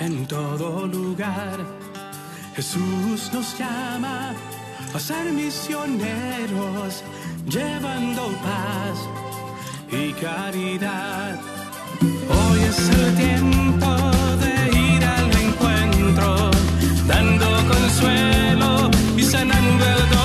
En todo lugar. Jesús nos llama a ser misioneros, llevando paz y caridad. Hoy es el tiempo de ir al encuentro, dando consuelo y sanando el dolor.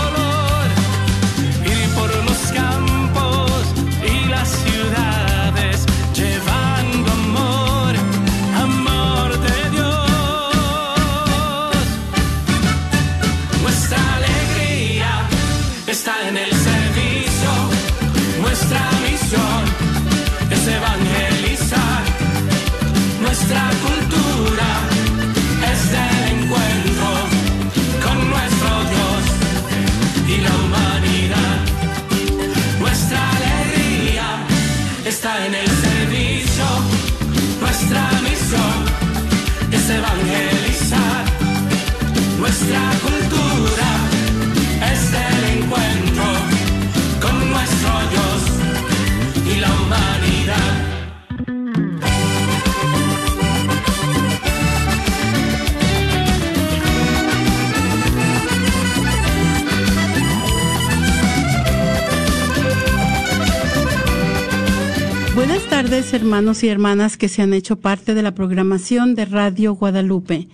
Hermanos y hermanas que se han hecho parte de la programación de Radio Guadalupe.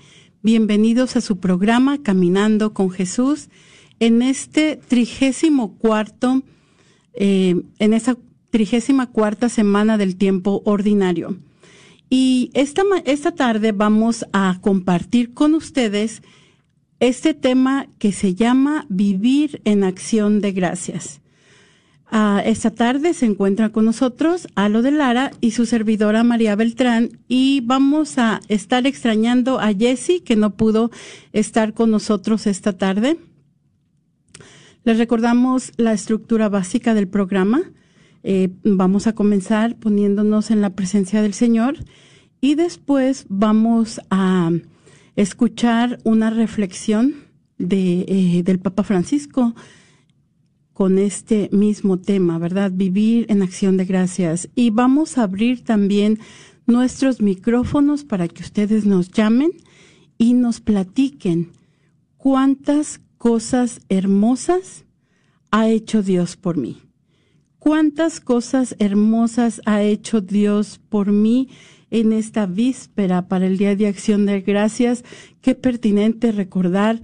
Bienvenidos a su programa Caminando con Jesús en este trigésimo cuarto, eh, en esta trigésima cuarta semana del tiempo ordinario. Y esta, esta tarde vamos a compartir con ustedes este tema que se llama Vivir en Acción de Gracias. Ah, esta tarde se encuentra con nosotros Alo de Lara y su servidora María Beltrán y vamos a estar extrañando a Jessie que no pudo estar con nosotros esta tarde. Les recordamos la estructura básica del programa. Eh, vamos a comenzar poniéndonos en la presencia del Señor y después vamos a escuchar una reflexión de, eh, del Papa Francisco con este mismo tema, ¿verdad? Vivir en acción de gracias. Y vamos a abrir también nuestros micrófonos para que ustedes nos llamen y nos platiquen cuántas cosas hermosas ha hecho Dios por mí. Cuántas cosas hermosas ha hecho Dios por mí en esta víspera para el Día de Acción de Gracias. Qué pertinente recordar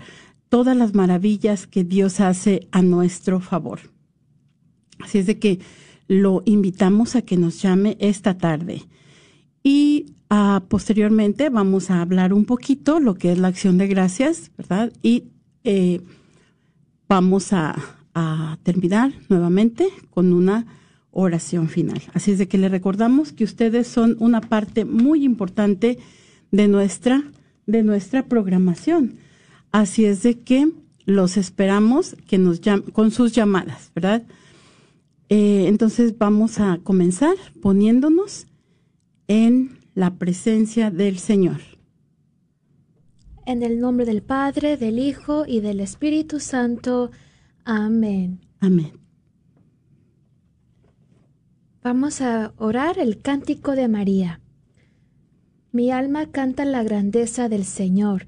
todas las maravillas que Dios hace a nuestro favor. Así es de que lo invitamos a que nos llame esta tarde. Y ah, posteriormente vamos a hablar un poquito lo que es la acción de gracias, ¿verdad? Y eh, vamos a, a terminar nuevamente con una oración final. Así es de que le recordamos que ustedes son una parte muy importante de nuestra, de nuestra programación. Así es de que los esperamos que nos con sus llamadas, ¿verdad? Eh, entonces vamos a comenzar poniéndonos en la presencia del Señor. En el nombre del Padre, del Hijo y del Espíritu Santo. Amén. Amén. Vamos a orar el cántico de María. Mi alma canta la grandeza del Señor,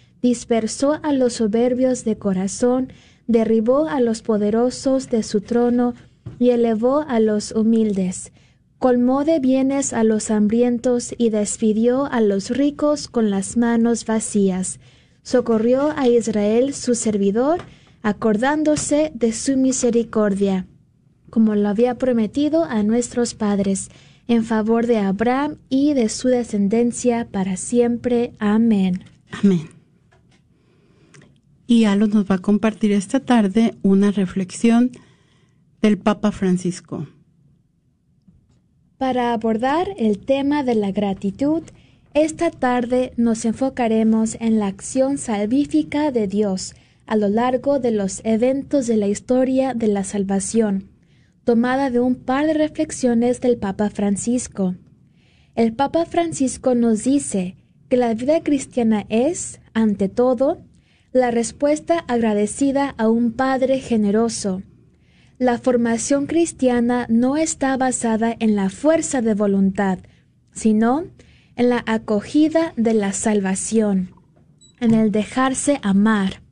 dispersó a los soberbios de corazón, derribó a los poderosos de su trono y elevó a los humildes. colmó de bienes a los hambrientos y despidió a los ricos con las manos vacías. Socorrió a Israel su servidor, acordándose de su misericordia, como lo había prometido a nuestros padres, en favor de Abraham y de su descendencia para siempre. Amén. Amén. Y Alo nos va a compartir esta tarde una reflexión del Papa Francisco. Para abordar el tema de la gratitud, esta tarde nos enfocaremos en la acción salvífica de Dios a lo largo de los eventos de la historia de la salvación, tomada de un par de reflexiones del Papa Francisco. El Papa Francisco nos dice que la vida cristiana es, ante todo, la respuesta agradecida a un Padre generoso, la formación cristiana no está basada en la fuerza de voluntad, sino en la acogida de la salvación, en el dejarse amar.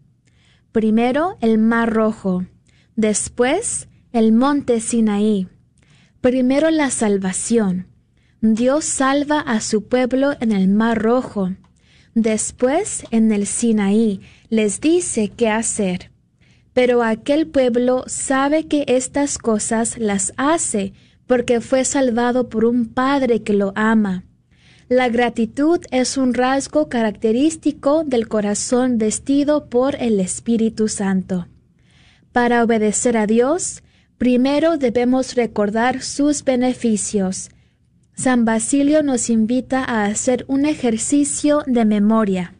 Primero el Mar Rojo, después el Monte Sinaí. Primero la salvación. Dios salva a su pueblo en el Mar Rojo. Después en el Sinaí les dice qué hacer. Pero aquel pueblo sabe que estas cosas las hace porque fue salvado por un Padre que lo ama. La gratitud es un rasgo característico del corazón vestido por el Espíritu Santo. Para obedecer a Dios, primero debemos recordar sus beneficios. San Basilio nos invita a hacer un ejercicio de memoria.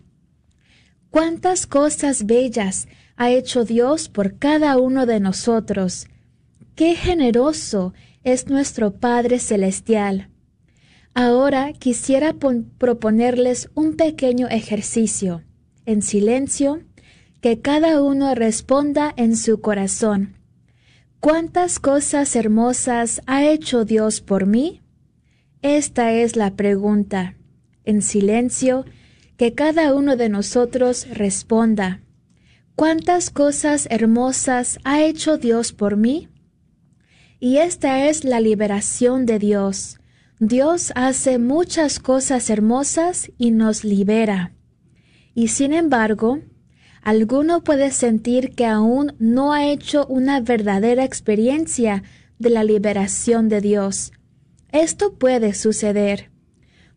¿Cuántas cosas bellas ha hecho Dios por cada uno de nosotros. Qué generoso es nuestro Padre Celestial. Ahora quisiera proponerles un pequeño ejercicio, en silencio, que cada uno responda en su corazón. ¿Cuántas cosas hermosas ha hecho Dios por mí? Esta es la pregunta. En silencio, que cada uno de nosotros responda. ¿Cuántas cosas hermosas ha hecho Dios por mí? Y esta es la liberación de Dios. Dios hace muchas cosas hermosas y nos libera. Y sin embargo, alguno puede sentir que aún no ha hecho una verdadera experiencia de la liberación de Dios. Esto puede suceder.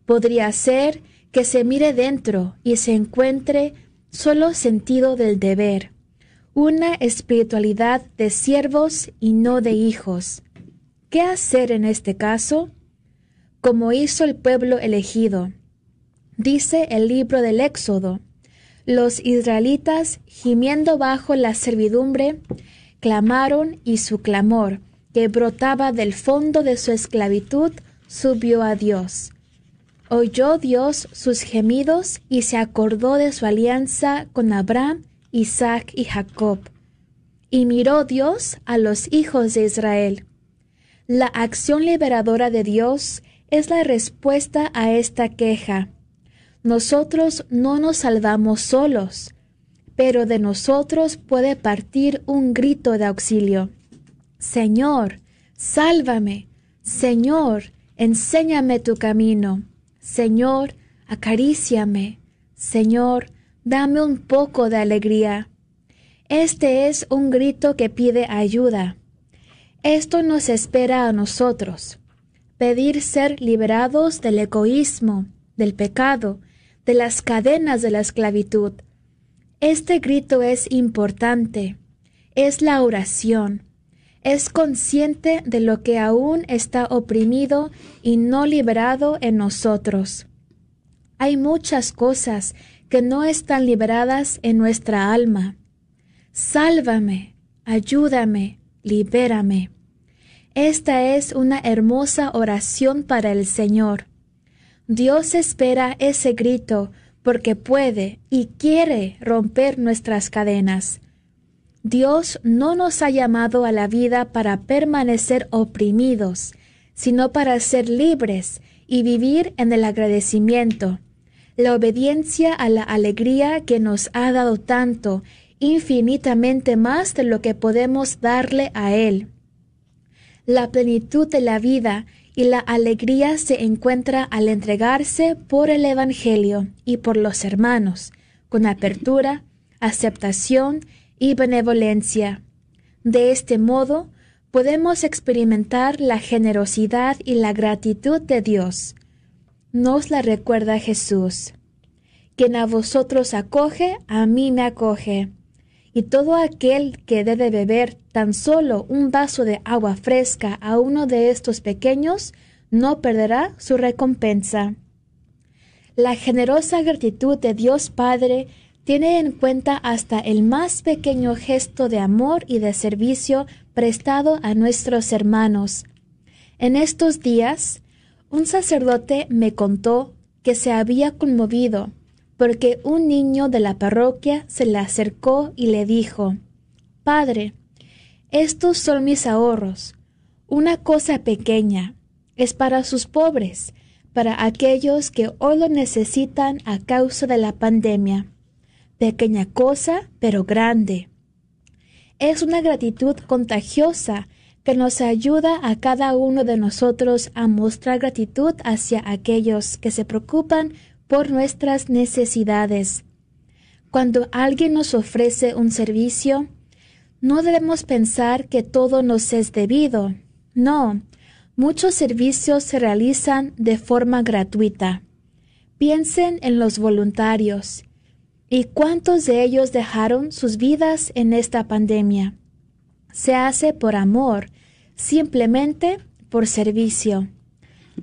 Podría ser que se mire dentro y se encuentre solo sentido del deber, una espiritualidad de siervos y no de hijos. ¿Qué hacer en este caso? Como hizo el pueblo elegido. Dice el libro del Éxodo, los israelitas, gimiendo bajo la servidumbre, clamaron y su clamor, que brotaba del fondo de su esclavitud, subió a Dios. Oyó Dios sus gemidos y se acordó de su alianza con Abraham, Isaac y Jacob. Y miró Dios a los hijos de Israel. La acción liberadora de Dios es la respuesta a esta queja. Nosotros no nos salvamos solos, pero de nosotros puede partir un grito de auxilio. Señor, sálvame. Señor, enséñame tu camino. Señor, acaríciame. Señor, dame un poco de alegría. Este es un grito que pide ayuda. Esto nos espera a nosotros. Pedir ser liberados del egoísmo, del pecado, de las cadenas de la esclavitud. Este grito es importante. Es la oración es consciente de lo que aún está oprimido y no liberado en nosotros. Hay muchas cosas que no están liberadas en nuestra alma. Sálvame, ayúdame, libérame. Esta es una hermosa oración para el Señor. Dios espera ese grito porque puede y quiere romper nuestras cadenas. Dios no nos ha llamado a la vida para permanecer oprimidos, sino para ser libres y vivir en el agradecimiento, la obediencia a la alegría que nos ha dado tanto, infinitamente más de lo que podemos darle a Él. La plenitud de la vida y la alegría se encuentra al entregarse por el Evangelio y por los hermanos, con apertura, aceptación y benevolencia. De este modo, podemos experimentar la generosidad y la gratitud de Dios. Nos la recuerda Jesús. Quien a vosotros acoge, a mí me acoge. Y todo aquel que debe beber tan solo un vaso de agua fresca a uno de estos pequeños, no perderá su recompensa. La generosa gratitud de Dios Padre tiene en cuenta hasta el más pequeño gesto de amor y de servicio prestado a nuestros hermanos. En estos días, un sacerdote me contó que se había conmovido porque un niño de la parroquia se le acercó y le dijo Padre, estos son mis ahorros. Una cosa pequeña. Es para sus pobres, para aquellos que hoy lo necesitan a causa de la pandemia. Pequeña cosa, pero grande. Es una gratitud contagiosa que nos ayuda a cada uno de nosotros a mostrar gratitud hacia aquellos que se preocupan por nuestras necesidades. Cuando alguien nos ofrece un servicio, no debemos pensar que todo nos es debido. No, muchos servicios se realizan de forma gratuita. Piensen en los voluntarios. ¿Y cuántos de ellos dejaron sus vidas en esta pandemia? Se hace por amor, simplemente por servicio.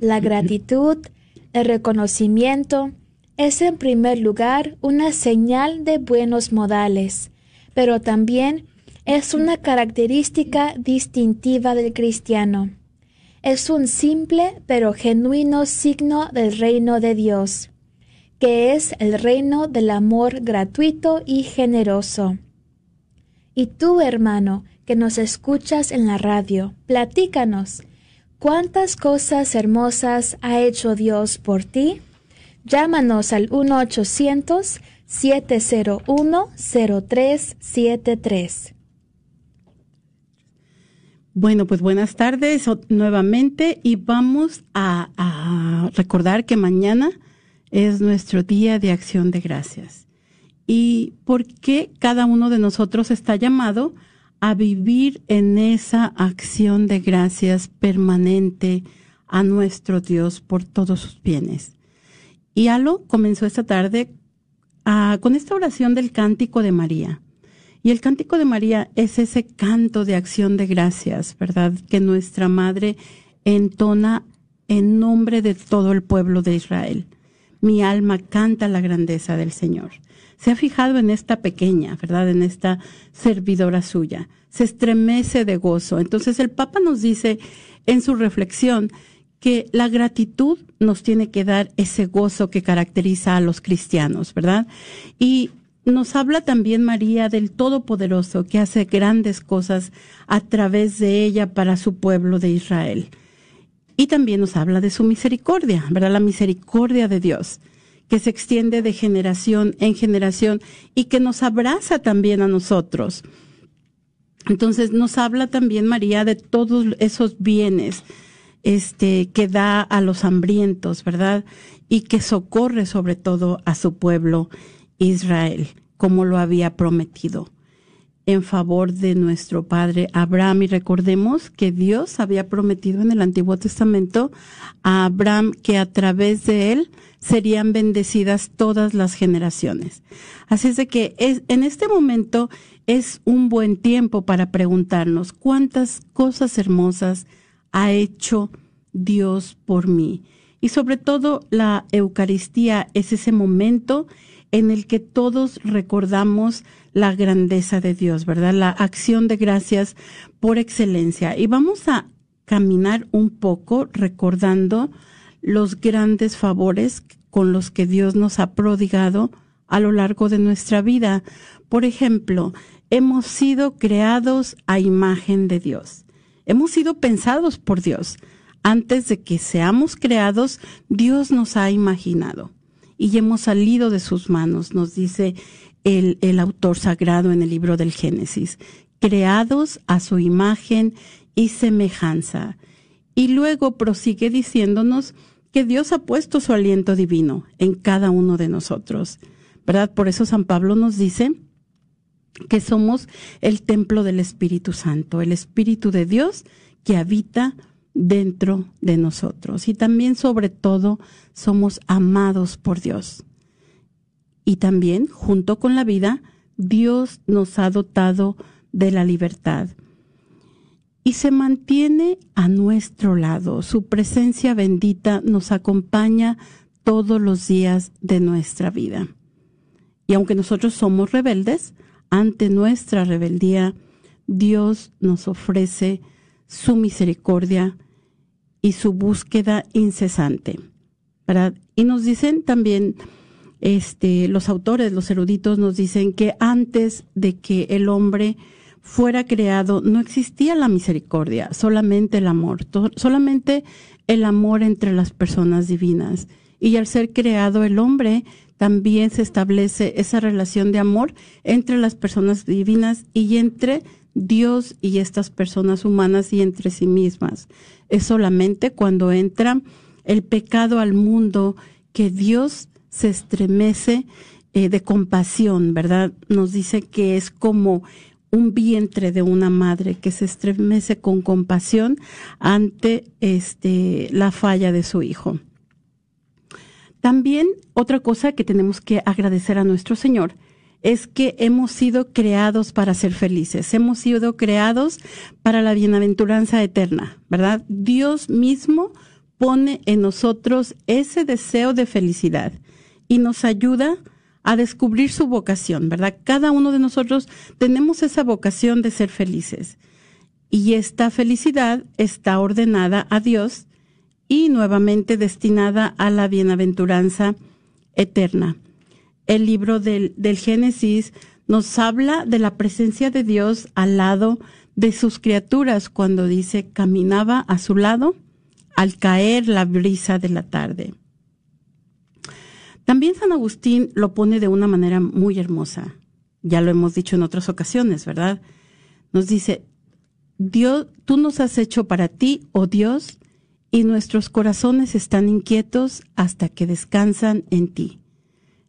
La gratitud, el reconocimiento, es en primer lugar una señal de buenos modales, pero también es una característica distintiva del cristiano. Es un simple pero genuino signo del reino de Dios, que es el reino del amor gratuito y generoso. Y tú, hermano, que nos escuchas en la radio, platícanos, ¿cuántas cosas hermosas ha hecho Dios por ti? Llámanos al 1-800-701-0373. Bueno, pues buenas tardes nuevamente y vamos a, a, recordar que mañana es nuestro día de acción de gracias. Y por qué cada uno de nosotros está llamado a vivir en esa acción de gracias permanente a nuestro Dios por todos sus bienes. Y Alo comenzó esta tarde ah, con esta oración del cántico de María. Y el cántico de María es ese canto de acción de gracias, ¿verdad? Que nuestra madre entona en nombre de todo el pueblo de Israel. Mi alma canta la grandeza del Señor. Se ha fijado en esta pequeña, ¿verdad? En esta servidora suya. Se estremece de gozo. Entonces el Papa nos dice en su reflexión que la gratitud nos tiene que dar ese gozo que caracteriza a los cristianos, ¿verdad? Y nos habla también María del Todopoderoso que hace grandes cosas a través de ella para su pueblo de Israel. Y también nos habla de su misericordia, ¿verdad? La misericordia de Dios, que se extiende de generación en generación y que nos abraza también a nosotros. Entonces nos habla también María de todos esos bienes este, que da a los hambrientos, ¿verdad? Y que socorre sobre todo a su pueblo Israel, como lo había prometido en favor de nuestro padre Abraham. Y recordemos que Dios había prometido en el Antiguo Testamento a Abraham que a través de él serían bendecidas todas las generaciones. Así es de que es, en este momento es un buen tiempo para preguntarnos cuántas cosas hermosas ha hecho Dios por mí. Y sobre todo la Eucaristía es ese momento en el que todos recordamos la grandeza de Dios, ¿verdad? La acción de gracias por excelencia. Y vamos a caminar un poco recordando los grandes favores con los que Dios nos ha prodigado a lo largo de nuestra vida. Por ejemplo, hemos sido creados a imagen de Dios. Hemos sido pensados por Dios. Antes de que seamos creados, Dios nos ha imaginado y hemos salido de sus manos, nos dice el, el autor sagrado en el libro del Génesis, creados a su imagen y semejanza. Y luego prosigue diciéndonos que Dios ha puesto su aliento divino en cada uno de nosotros, ¿verdad? Por eso San Pablo nos dice que somos el templo del Espíritu Santo, el Espíritu de Dios que habita dentro de nosotros. Y también, sobre todo, somos amados por Dios. Y también, junto con la vida, Dios nos ha dotado de la libertad y se mantiene a nuestro lado. Su presencia bendita nos acompaña todos los días de nuestra vida. Y aunque nosotros somos rebeldes, ante nuestra rebeldía, Dios nos ofrece su misericordia y su búsqueda incesante. Y nos dicen también, este, los autores, los eruditos nos dicen que antes de que el hombre fuera creado, no existía la misericordia, solamente el amor, solamente el amor entre las personas divinas. Y al ser creado el hombre, también se establece esa relación de amor entre las personas divinas y entre Dios y estas personas humanas y entre sí mismas. Es solamente cuando entra el pecado al mundo que Dios se estremece eh, de compasión, ¿verdad? Nos dice que es como un vientre de una madre que se estremece con compasión ante este la falla de su hijo. También otra cosa que tenemos que agradecer a nuestro Señor es que hemos sido creados para ser felices, hemos sido creados para la bienaventuranza eterna, ¿verdad? Dios mismo pone en nosotros ese deseo de felicidad y nos ayuda a descubrir su vocación, ¿verdad? Cada uno de nosotros tenemos esa vocación de ser felices. Y esta felicidad está ordenada a Dios y nuevamente destinada a la bienaventuranza eterna. El libro del, del Génesis nos habla de la presencia de Dios al lado de sus criaturas cuando dice caminaba a su lado al caer la brisa de la tarde. También San Agustín lo pone de una manera muy hermosa. Ya lo hemos dicho en otras ocasiones, ¿verdad? Nos dice, Dios, tú nos has hecho para ti, oh Dios, y nuestros corazones están inquietos hasta que descansan en ti.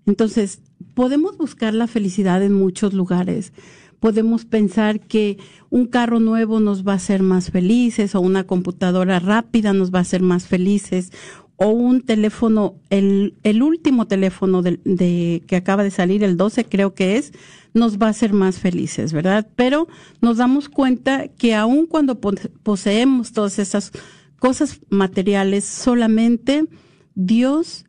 Entonces, podemos buscar la felicidad en muchos lugares. Podemos pensar que un carro nuevo nos va a hacer más felices o una computadora rápida nos va a hacer más felices o un teléfono, el, el último teléfono de, que acaba de salir, el 12 creo que es, nos va a hacer más felices, ¿verdad? Pero nos damos cuenta que aun cuando poseemos todas esas cosas materiales, solamente Dios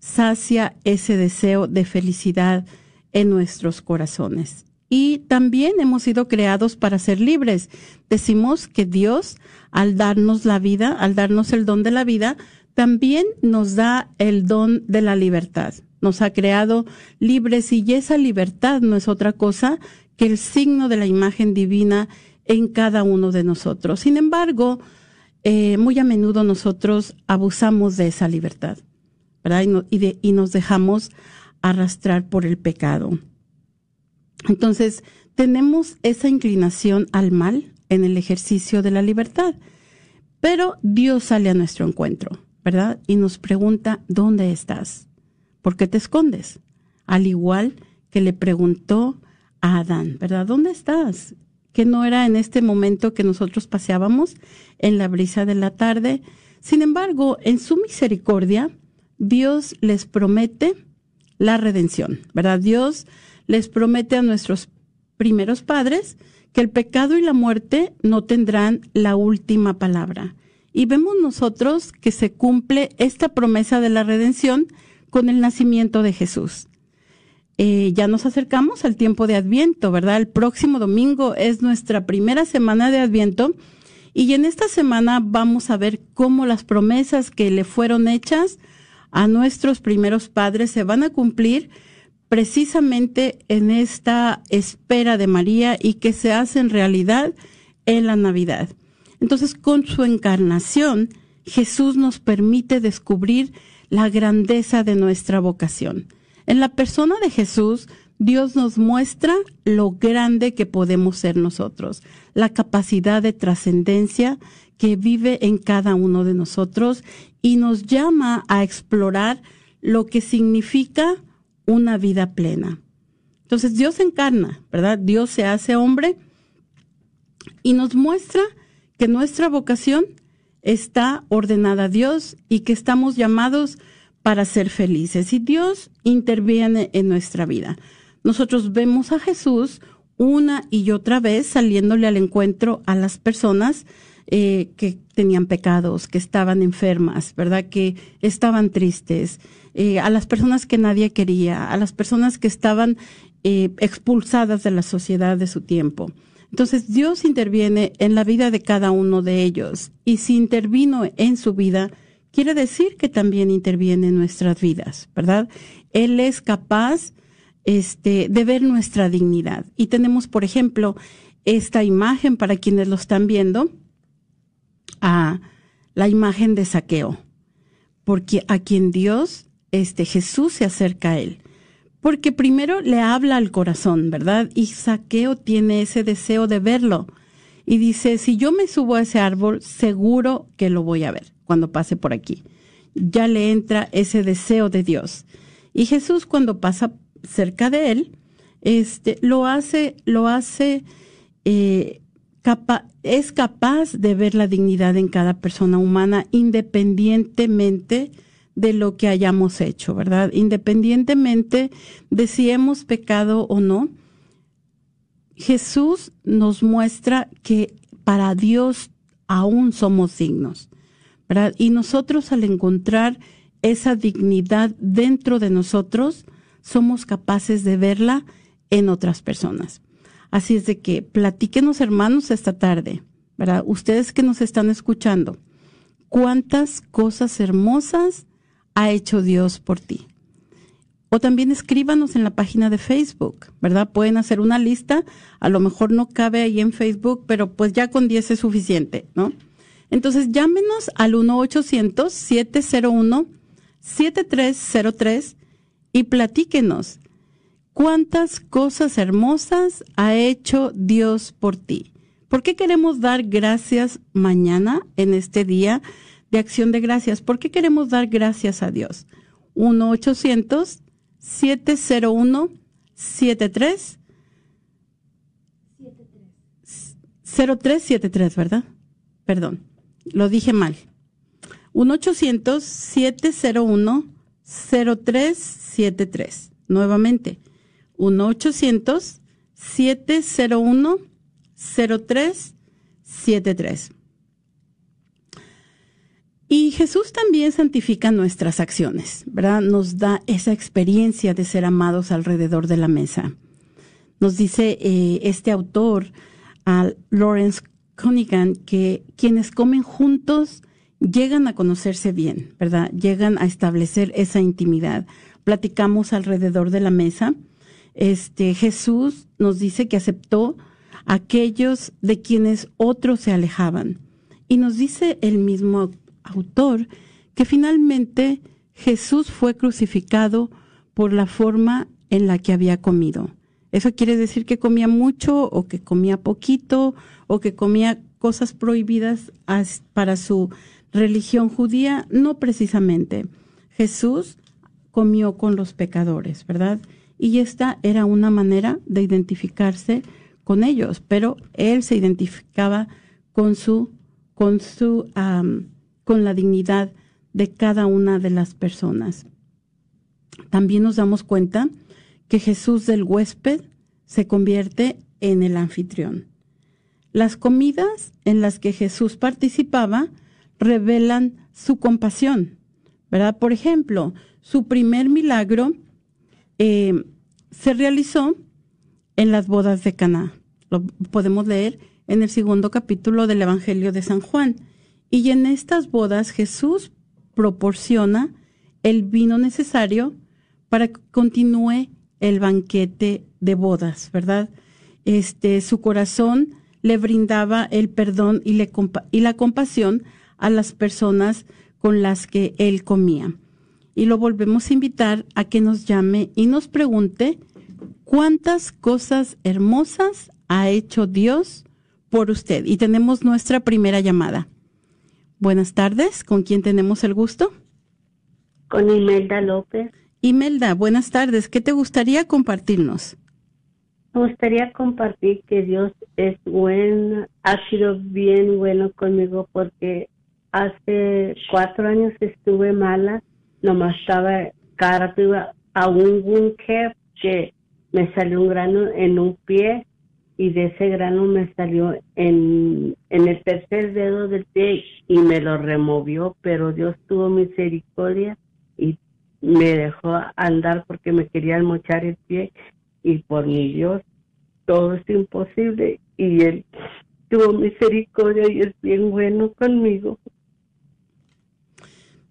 sacia ese deseo de felicidad en nuestros corazones. Y también hemos sido creados para ser libres. Decimos que Dios, al darnos la vida, al darnos el don de la vida, también nos da el don de la libertad. Nos ha creado libres y esa libertad no es otra cosa que el signo de la imagen divina en cada uno de nosotros. Sin embargo, eh, muy a menudo nosotros abusamos de esa libertad, ¿verdad? Y, y nos dejamos arrastrar por el pecado. Entonces, tenemos esa inclinación al mal en el ejercicio de la libertad, pero Dios sale a nuestro encuentro. ¿Verdad? Y nos pregunta, ¿dónde estás? ¿Por qué te escondes? Al igual que le preguntó a Adán, ¿verdad? ¿Dónde estás? Que no era en este momento que nosotros paseábamos en la brisa de la tarde. Sin embargo, en su misericordia, Dios les promete la redención, ¿verdad? Dios les promete a nuestros primeros padres que el pecado y la muerte no tendrán la última palabra y vemos nosotros que se cumple esta promesa de la redención con el nacimiento de Jesús. Eh, ya nos acercamos al tiempo de Adviento, ¿verdad? El próximo domingo es nuestra primera semana de Adviento y en esta semana vamos a ver cómo las promesas que le fueron hechas a nuestros primeros padres se van a cumplir precisamente en esta espera de María y que se hacen realidad en la Navidad. Entonces, con su encarnación, Jesús nos permite descubrir la grandeza de nuestra vocación. En la persona de Jesús Dios nos muestra lo grande que podemos ser nosotros, la capacidad de trascendencia que vive en cada uno de nosotros y nos llama a explorar lo que significa una vida plena. Entonces Dios encarna, ¿verdad? Dios se hace hombre y nos muestra que nuestra vocación está ordenada a Dios y que estamos llamados para ser felices. Y Dios interviene en nuestra vida. Nosotros vemos a Jesús una y otra vez saliéndole al encuentro a las personas eh, que tenían pecados, que estaban enfermas, ¿verdad? Que estaban tristes, eh, a las personas que nadie quería, a las personas que estaban eh, expulsadas de la sociedad de su tiempo. Entonces Dios interviene en la vida de cada uno de ellos y si intervino en su vida, quiere decir que también interviene en nuestras vidas, ¿verdad? Él es capaz este, de ver nuestra dignidad. Y tenemos, por ejemplo, esta imagen para quienes lo están viendo, a la imagen de saqueo, porque a quien Dios, este Jesús se acerca a él porque primero le habla al corazón, ¿verdad? Y Saqueo tiene ese deseo de verlo. Y dice, si yo me subo a ese árbol, seguro que lo voy a ver cuando pase por aquí. Ya le entra ese deseo de Dios. Y Jesús cuando pasa cerca de él, este, lo hace, lo hace, eh, es capaz de ver la dignidad en cada persona humana independientemente de lo que hayamos hecho, ¿verdad? Independientemente de si hemos pecado o no, Jesús nos muestra que para Dios aún somos dignos, ¿verdad? Y nosotros al encontrar esa dignidad dentro de nosotros, somos capaces de verla en otras personas. Así es de que platíquenos hermanos esta tarde, ¿verdad? Ustedes que nos están escuchando, cuántas cosas hermosas ha hecho Dios por ti. O también escríbanos en la página de Facebook, ¿verdad? Pueden hacer una lista, a lo mejor no cabe ahí en Facebook, pero pues ya con 10 es suficiente, ¿no? Entonces llámenos al 1-800-701-7303 y platíquenos cuántas cosas hermosas ha hecho Dios por ti. ¿Por qué queremos dar gracias mañana en este día? De acción de gracias. ¿Por qué queremos dar gracias a Dios? 1-800-701-73. 0373, ¿verdad? Perdón, lo dije mal. 1-800-701-0373. Nuevamente, 1-800-701-0373. Y Jesús también santifica nuestras acciones, ¿verdad? Nos da esa experiencia de ser amados alrededor de la mesa. Nos dice eh, este autor, Lawrence Cunningham, que quienes comen juntos llegan a conocerse bien, ¿verdad? Llegan a establecer esa intimidad. Platicamos alrededor de la mesa. Este Jesús nos dice que aceptó aquellos de quienes otros se alejaban. Y nos dice el mismo autor que finalmente Jesús fue crucificado por la forma en la que había comido. Eso quiere decir que comía mucho o que comía poquito o que comía cosas prohibidas para su religión judía. No precisamente. Jesús comió con los pecadores, ¿verdad? Y esta era una manera de identificarse con ellos, pero él se identificaba con su, con su con la dignidad de cada una de las personas. También nos damos cuenta que Jesús del huésped se convierte en el anfitrión. Las comidas en las que Jesús participaba revelan su compasión, ¿verdad? Por ejemplo, su primer milagro eh, se realizó en las bodas de Caná. Lo podemos leer en el segundo capítulo del Evangelio de San Juan. Y en estas bodas Jesús proporciona el vino necesario para que continúe el banquete de bodas, ¿verdad? Este, su corazón le brindaba el perdón y, le, y la compasión a las personas con las que él comía. Y lo volvemos a invitar a que nos llame y nos pregunte ¿Cuántas cosas hermosas ha hecho Dios por usted? Y tenemos nuestra primera llamada. Buenas tardes, ¿con quién tenemos el gusto? Con Imelda López. Imelda, buenas tardes, ¿qué te gustaría compartirnos? Me gustaría compartir que Dios es bueno, ha sido bien bueno conmigo porque hace cuatro años estuve mala, nomás estaba cara a un bunker que me salió un grano en un pie y de ese grano me salió en, en el tercer dedo del pie y me lo removió, pero Dios tuvo misericordia y me dejó andar porque me querían mochar el pie y por mi Dios todo es imposible y Él tuvo misericordia y es bien bueno conmigo.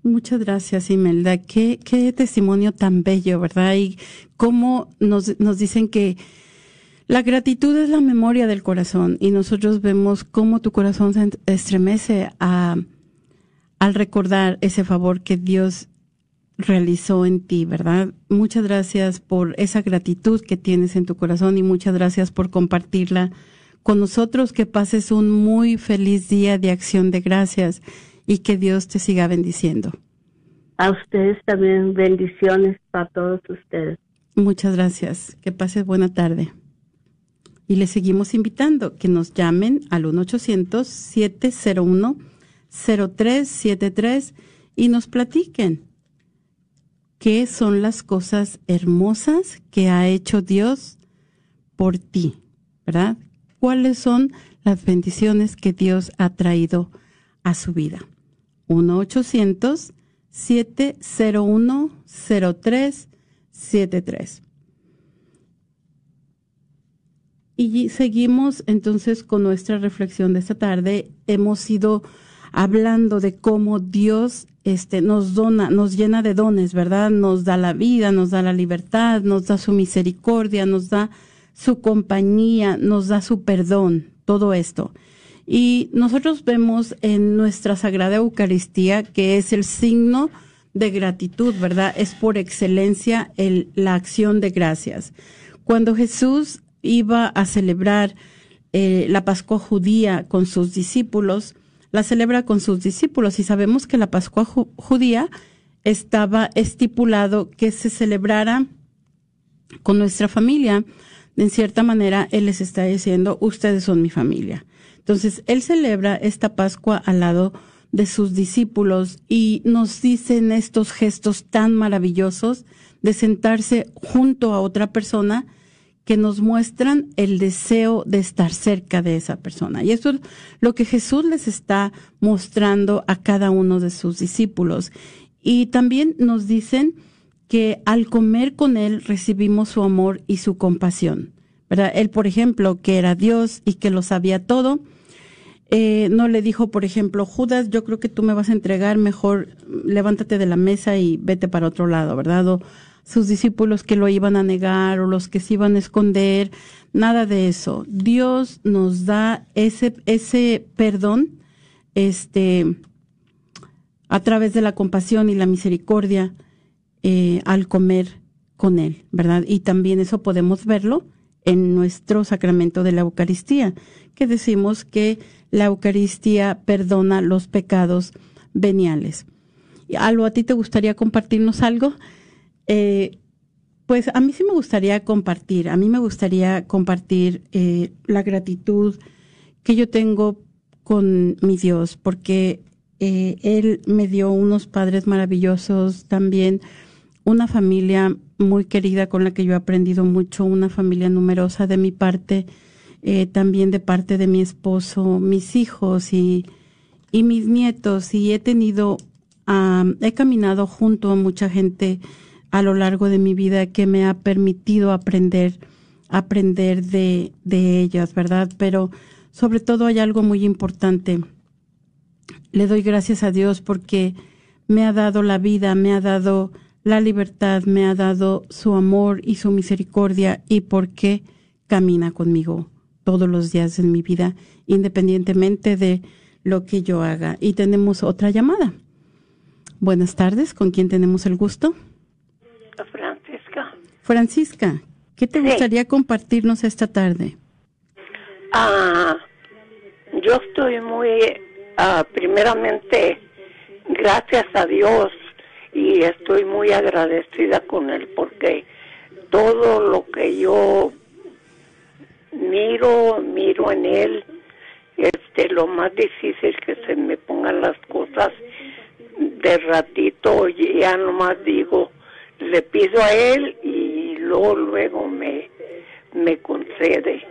Muchas gracias, Imelda. Qué, qué testimonio tan bello, ¿verdad? Y cómo nos, nos dicen que la gratitud es la memoria del corazón y nosotros vemos cómo tu corazón se estremece a, al recordar ese favor que Dios realizó en ti, ¿verdad? Muchas gracias por esa gratitud que tienes en tu corazón y muchas gracias por compartirla con nosotros. Que pases un muy feliz día de acción de gracias y que Dios te siga bendiciendo. A ustedes también bendiciones para todos ustedes. Muchas gracias. Que pases buena tarde. Y les seguimos invitando que nos llamen al 1-800-701-0373 y nos platiquen qué son las cosas hermosas que ha hecho Dios por ti, ¿verdad? ¿Cuáles son las bendiciones que Dios ha traído a su vida? 1-800-701-0373. Y seguimos entonces con nuestra reflexión de esta tarde. Hemos ido hablando de cómo Dios este, nos dona, nos llena de dones, ¿verdad? Nos da la vida, nos da la libertad, nos da su misericordia, nos da su compañía, nos da su perdón, todo esto. Y nosotros vemos en nuestra Sagrada Eucaristía que es el signo de gratitud, ¿verdad? Es por excelencia el, la acción de gracias. Cuando Jesús iba a celebrar eh, la Pascua judía con sus discípulos, la celebra con sus discípulos y sabemos que la Pascua judía estaba estipulado que se celebrara con nuestra familia. En cierta manera, Él les está diciendo, ustedes son mi familia. Entonces, Él celebra esta Pascua al lado de sus discípulos y nos dicen estos gestos tan maravillosos de sentarse junto a otra persona que nos muestran el deseo de estar cerca de esa persona. Y eso es lo que Jesús les está mostrando a cada uno de sus discípulos. Y también nos dicen que al comer con Él recibimos su amor y su compasión. ¿verdad? Él, por ejemplo, que era Dios y que lo sabía todo, eh, no le dijo, por ejemplo, Judas, yo creo que tú me vas a entregar, mejor levántate de la mesa y vete para otro lado, ¿verdad? Sus discípulos que lo iban a negar o los que se iban a esconder, nada de eso. Dios nos da ese, ese perdón, este, a través de la compasión y la misericordia eh, al comer con Él, ¿verdad? Y también eso podemos verlo en nuestro sacramento de la Eucaristía, que decimos que la Eucaristía perdona los pecados veniales. ¿Algo a ti te gustaría compartirnos algo? Eh, pues a mí sí me gustaría compartir, a mí me gustaría compartir eh, la gratitud que yo tengo con mi Dios, porque eh, Él me dio unos padres maravillosos, también una familia muy querida con la que yo he aprendido mucho, una familia numerosa de mi parte, eh, también de parte de mi esposo, mis hijos y, y mis nietos, y he tenido, he caminado junto a mucha gente a lo largo de mi vida que me ha permitido aprender, aprender de, de ellas, ¿verdad? Pero sobre todo hay algo muy importante. Le doy gracias a Dios porque me ha dado la vida, me ha dado la libertad, me ha dado su amor y su misericordia y porque camina conmigo todos los días en mi vida, independientemente de lo que yo haga. Y tenemos otra llamada. Buenas tardes, ¿con quién tenemos el gusto? Francisca. ¿Qué te gustaría compartirnos esta tarde? Ah, yo estoy muy, ah, primeramente, gracias a Dios y estoy muy agradecida con Él porque todo lo que yo miro, miro en Él, este, lo más difícil que se me pongan las cosas de ratito, ya nomás digo, le pido a Él y luego, luego me, me concede.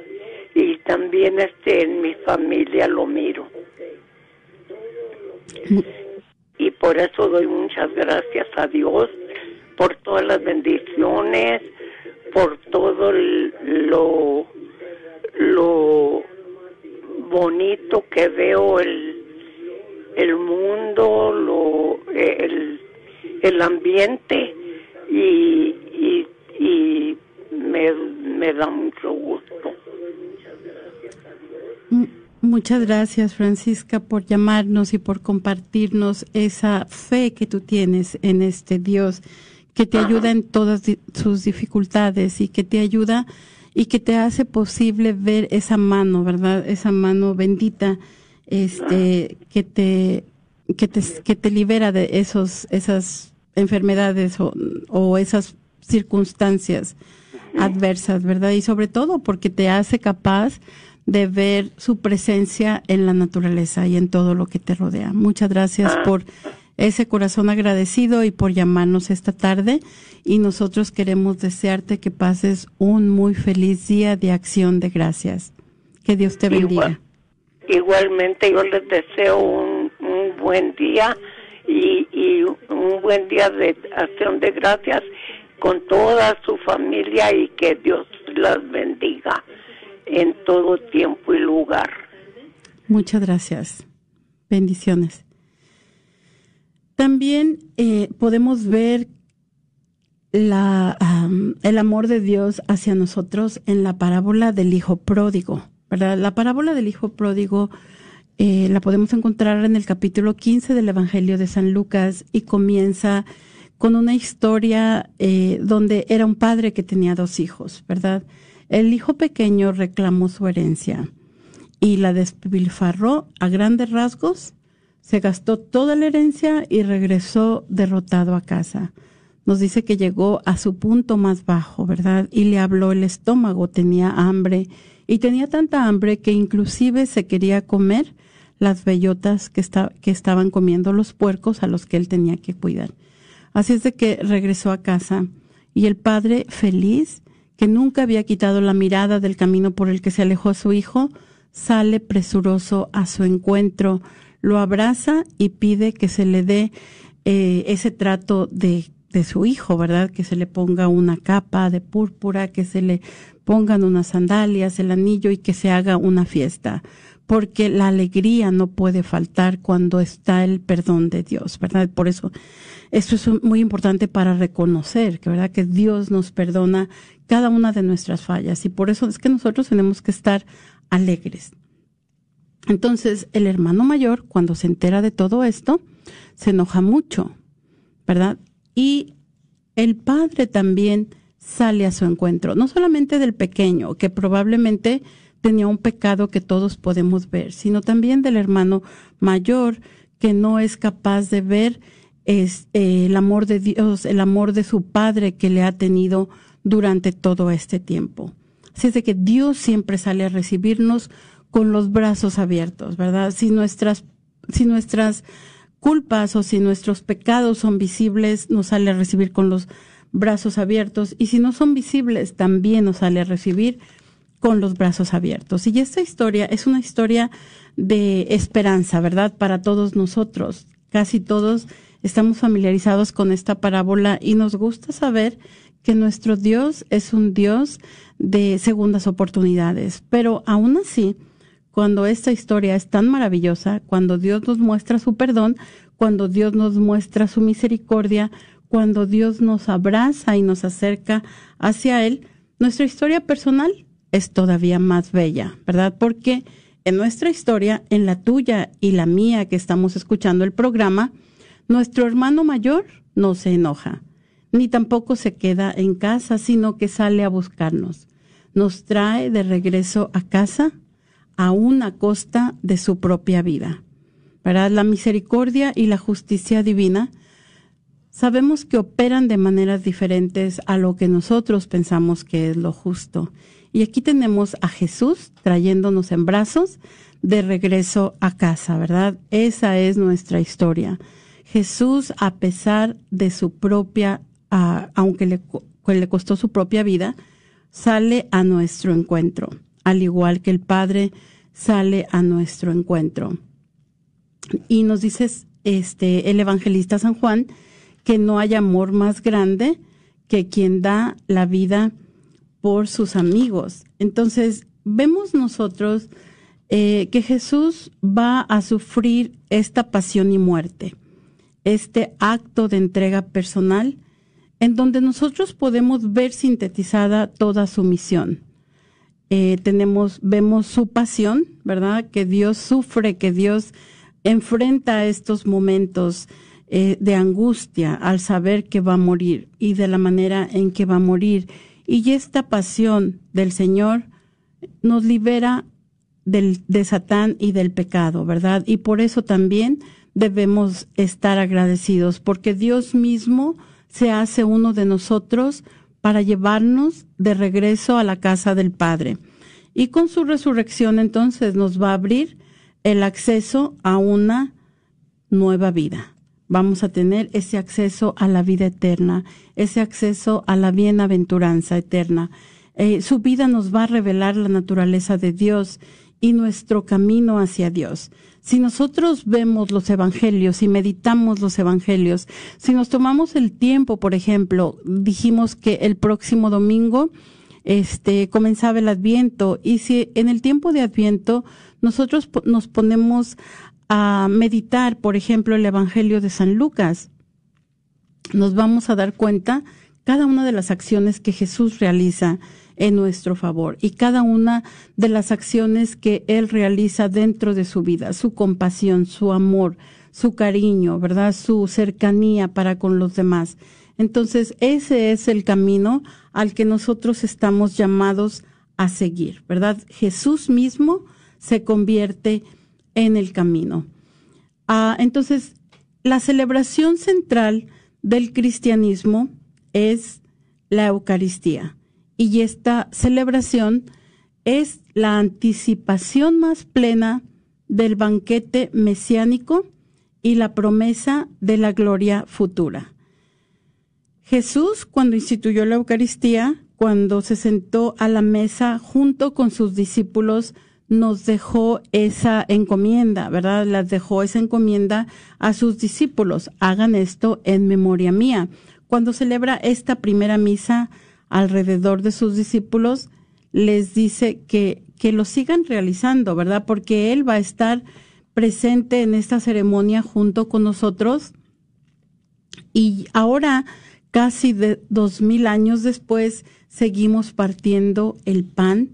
Y también este, en mi familia lo miro. Y por eso doy muchas gracias a Dios por todas las bendiciones, por todo lo, lo bonito que veo el, el mundo, lo, el, el ambiente y, y, y me, me da mucho gusto. Muchas gracias, Francisca, por llamarnos y por compartirnos esa fe que tú tienes en este Dios que te ayuda en todas sus dificultades y que te ayuda y que te hace posible ver esa mano, ¿verdad? Esa mano bendita, este, que te, que te, que te libera de esos, esas enfermedades o, o esas circunstancias adversas, ¿verdad? Y sobre todo porque te hace capaz de ver su presencia en la naturaleza y en todo lo que te rodea. Muchas gracias por ese corazón agradecido y por llamarnos esta tarde y nosotros queremos desearte que pases un muy feliz día de acción de gracias. Que Dios te bendiga. igualmente yo les deseo un, buen día y, y un buen día de acción de gracias con toda su familia y que Dios las bendiga en todo tiempo y lugar. Muchas gracias. Bendiciones. También eh, podemos ver la, el amor de Dios hacia nosotros en la parábola del Hijo Pródigo. ¿verdad? La parábola del Hijo Pródigo eh, la podemos encontrar en el capítulo 15 del Evangelio de San Lucas y comienza con una historia eh, donde era un padre que tenía dos hijos, ¿verdad? El hijo pequeño reclamó su herencia y la despilfarró a grandes rasgos se gastó toda la herencia y regresó derrotado a casa. Nos dice que llegó a su punto más bajo, ¿verdad? Y le habló el estómago, tenía hambre y tenía tanta hambre que inclusive se quería comer las bellotas que, que estaban comiendo los puercos a los que él tenía que cuidar. Así es de que regresó a casa y el padre feliz, que nunca había quitado la mirada del camino por el que se alejó su hijo, sale presuroso a su encuentro, lo abraza y pide que se le dé eh, ese trato de, de su hijo, ¿verdad? Que se le ponga una capa de púrpura, que se le pongan unas sandalias, el anillo y que se haga una fiesta. Porque la alegría no puede faltar cuando está el perdón de Dios, ¿verdad? Por eso, esto es muy importante para reconocer que, ¿verdad? Que Dios nos perdona cada una de nuestras fallas y por eso es que nosotros tenemos que estar alegres. Entonces, el hermano mayor, cuando se entera de todo esto, se enoja mucho, ¿verdad? Y el padre también sale a su encuentro, no solamente del pequeño, que probablemente tenía un pecado que todos podemos ver, sino también del hermano mayor, que no es capaz de ver es, eh, el amor de Dios, el amor de su padre que le ha tenido durante todo este tiempo. Así es de que Dios siempre sale a recibirnos con los brazos abiertos, ¿verdad? Si nuestras, si nuestras culpas o si nuestros pecados son visibles, nos sale a recibir con los brazos abiertos y si no son visibles, también nos sale a recibir con los brazos abiertos. Y esta historia es una historia de esperanza, ¿verdad? Para todos nosotros. Casi todos estamos familiarizados con esta parábola y nos gusta saber que nuestro Dios es un Dios de segundas oportunidades. Pero aún así, cuando esta historia es tan maravillosa, cuando Dios nos muestra su perdón, cuando Dios nos muestra su misericordia, cuando Dios nos abraza y nos acerca hacia Él, nuestra historia personal es todavía más bella, ¿verdad? Porque en nuestra historia, en la tuya y la mía que estamos escuchando el programa, nuestro hermano mayor no se enoja, ni tampoco se queda en casa, sino que sale a buscarnos. Nos trae de regreso a casa, a costa de su propia vida. Para La misericordia y la justicia divina sabemos que operan de maneras diferentes a lo que nosotros pensamos que es lo justo. Y aquí tenemos a Jesús trayéndonos en brazos de regreso a casa, ¿verdad? Esa es nuestra historia. Jesús, a pesar de su propia, aunque le, le costó su propia vida, sale a nuestro encuentro, al igual que el Padre sale a nuestro encuentro. Y nos dice este, el evangelista San Juan que no hay amor más grande que quien da la vida por sus amigos. Entonces, vemos nosotros eh, que Jesús va a sufrir esta pasión y muerte, este acto de entrega personal, en donde nosotros podemos ver sintetizada toda su misión. Eh, tenemos, vemos su pasión, ¿verdad? Que Dios sufre, que Dios enfrenta estos momentos eh, de angustia al saber que va a morir y de la manera en que va a morir. Y esta pasión del Señor nos libera del, de Satán y del pecado, ¿verdad? Y por eso también debemos estar agradecidos, porque Dios mismo se hace uno de nosotros para llevarnos de regreso a la casa del Padre. Y con su resurrección entonces nos va a abrir el acceso a una nueva vida. Vamos a tener ese acceso a la vida eterna, ese acceso a la bienaventuranza eterna. Eh, su vida nos va a revelar la naturaleza de Dios y nuestro camino hacia Dios. Si nosotros vemos los evangelios y meditamos los evangelios, si nos tomamos el tiempo, por ejemplo, dijimos que el próximo domingo este comenzaba el Adviento y si en el tiempo de Adviento nosotros nos ponemos a meditar, por ejemplo, el Evangelio de San Lucas, nos vamos a dar cuenta cada una de las acciones que Jesús realiza en nuestro favor y cada una de las acciones que Él realiza dentro de su vida, su compasión, su amor, su cariño, ¿verdad? Su cercanía para con los demás. Entonces, ese es el camino al que nosotros estamos llamados a seguir, ¿verdad? Jesús mismo se convierte en el camino. Ah, entonces, la celebración central del cristianismo es la Eucaristía y esta celebración es la anticipación más plena del banquete mesiánico y la promesa de la gloria futura. Jesús, cuando instituyó la Eucaristía, cuando se sentó a la mesa junto con sus discípulos, nos dejó esa encomienda, ¿verdad? Las dejó esa encomienda a sus discípulos. Hagan esto en memoria mía. Cuando celebra esta primera misa alrededor de sus discípulos, les dice que, que lo sigan realizando, ¿verdad? Porque Él va a estar presente en esta ceremonia junto con nosotros. Y ahora, casi de dos mil años después, seguimos partiendo el pan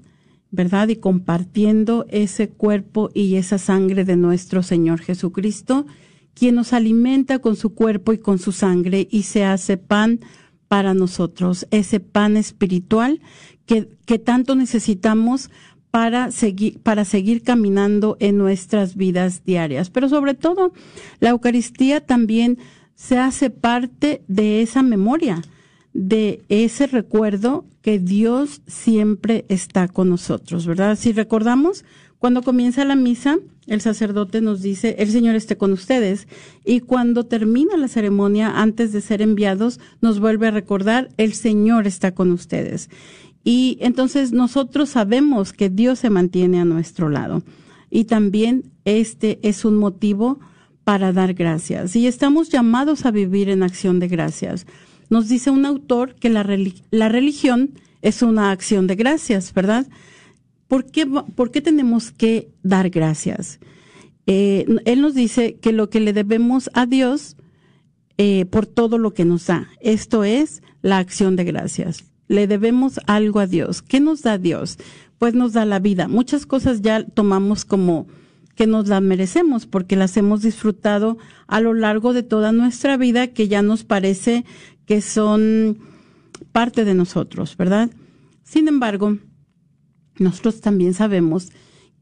¿verdad? Y compartiendo ese cuerpo y esa sangre de nuestro Señor Jesucristo, quien nos alimenta con su cuerpo y con su sangre y se hace pan para nosotros, ese pan espiritual que, que tanto necesitamos para seguir, para seguir caminando en nuestras vidas diarias. Pero sobre todo, la Eucaristía también se hace parte de esa memoria, de ese recuerdo que Dios siempre está con nosotros, ¿verdad? Si recordamos, cuando comienza la misa, el sacerdote nos dice, el Señor esté con ustedes. Y cuando termina la ceremonia, antes de ser enviados, nos vuelve a recordar, el Señor está con ustedes. Y entonces nosotros sabemos que Dios se mantiene a nuestro lado. Y también este es un motivo para dar gracias. Y estamos llamados a vivir en acción de gracias. Nos dice un autor que la, religión es una acción de gracias, ¿verdad? ¿Por qué, por qué tenemos que dar gracias? Eh, él nos dice que lo que le debemos a Dios eh, por todo lo que nos da. Esto es la acción de gracias. Le debemos algo a Dios. ¿Qué nos da Dios? Pues nos da la vida. Muchas cosas ya tomamos como que nos la merecemos porque las hemos disfrutado a lo largo de toda nuestra vida que ya nos parece que son parte de nosotros, ¿verdad? Sin embargo, nosotros también sabemos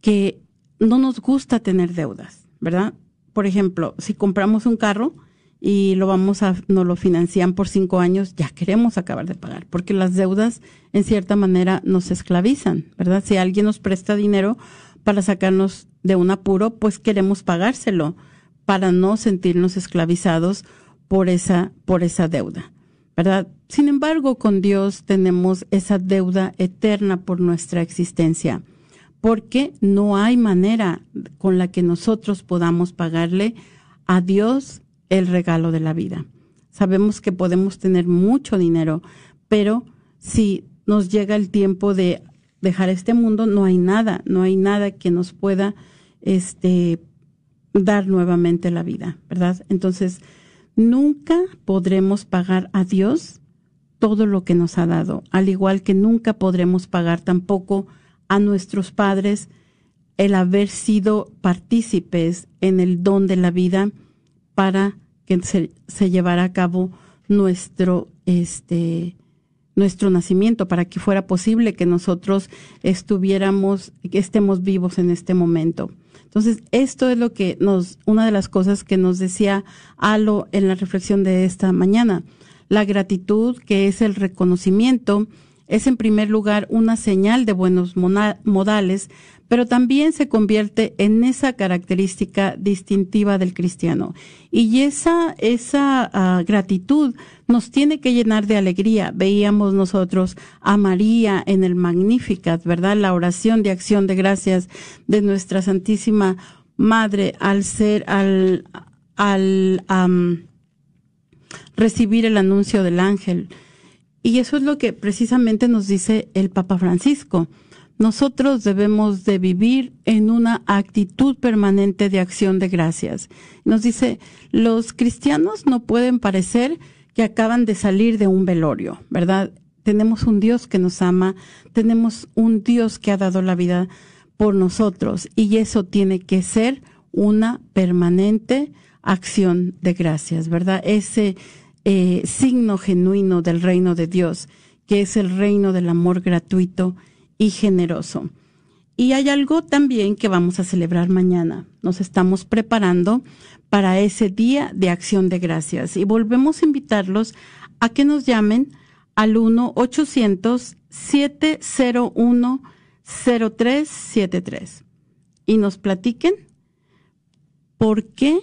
que no nos gusta tener deudas, ¿verdad? Por ejemplo, si compramos un carro y lo vamos a, nos lo financian por cinco años, ya queremos acabar de pagar, porque las deudas en cierta manera nos esclavizan, ¿verdad? Si alguien nos presta dinero para sacarnos de un apuro, pues queremos pagárselo para no sentirnos esclavizados por esa, por esa deuda, ¿verdad? Sin embargo, con Dios tenemos esa deuda eterna por nuestra existencia porque no hay manera con la que nosotros podamos pagarle a Dios el regalo de la vida. Sabemos que podemos tener mucho dinero, pero si nos llega el tiempo de dejar este mundo, no hay nada, no hay nada que nos pueda este dar nuevamente la vida, ¿verdad? Entonces, nunca podremos pagar a Dios todo lo que nos ha dado, al igual que nunca podremos pagar tampoco a nuestros padres el haber sido partícipes en el don de la vida para que se, llevara a cabo nuestro este nuestro nacimiento para que fuera posible que nosotros estuviéramos que estemos vivos en este momento. Entonces, esto es lo que nos una de las cosas que nos decía Alo en la reflexión de esta mañana, la gratitud que es el reconocimiento es en primer lugar una señal de buenos modales, pero también se convierte en esa característica distintiva del cristiano. Y esa, esa ah, gratitud nos tiene que llenar de alegría. Veíamos nosotros a María en el Magnificat, ¿verdad? La oración de acción de gracias de nuestra Santísima Madre al ser, al, al recibir el anuncio del ángel y eso es lo que precisamente nos dice el Papa Francisco. Nosotros debemos de vivir en una actitud permanente de acción de gracias. Nos dice, los cristianos no pueden parecer que acaban de salir de un velorio, ¿verdad? Tenemos un Dios que nos ama, tenemos un Dios que ha dado la vida por nosotros y eso tiene que ser una permanente acción de gracias, ¿verdad? Ese eh, signo genuino del reino de Dios, que es el reino del amor gratuito y generoso. Y hay algo también que vamos a celebrar mañana. Nos estamos preparando para ese día de acción de gracias y volvemos a invitarlos a que nos llamen al 1-800-701-0373 y nos platiquen por qué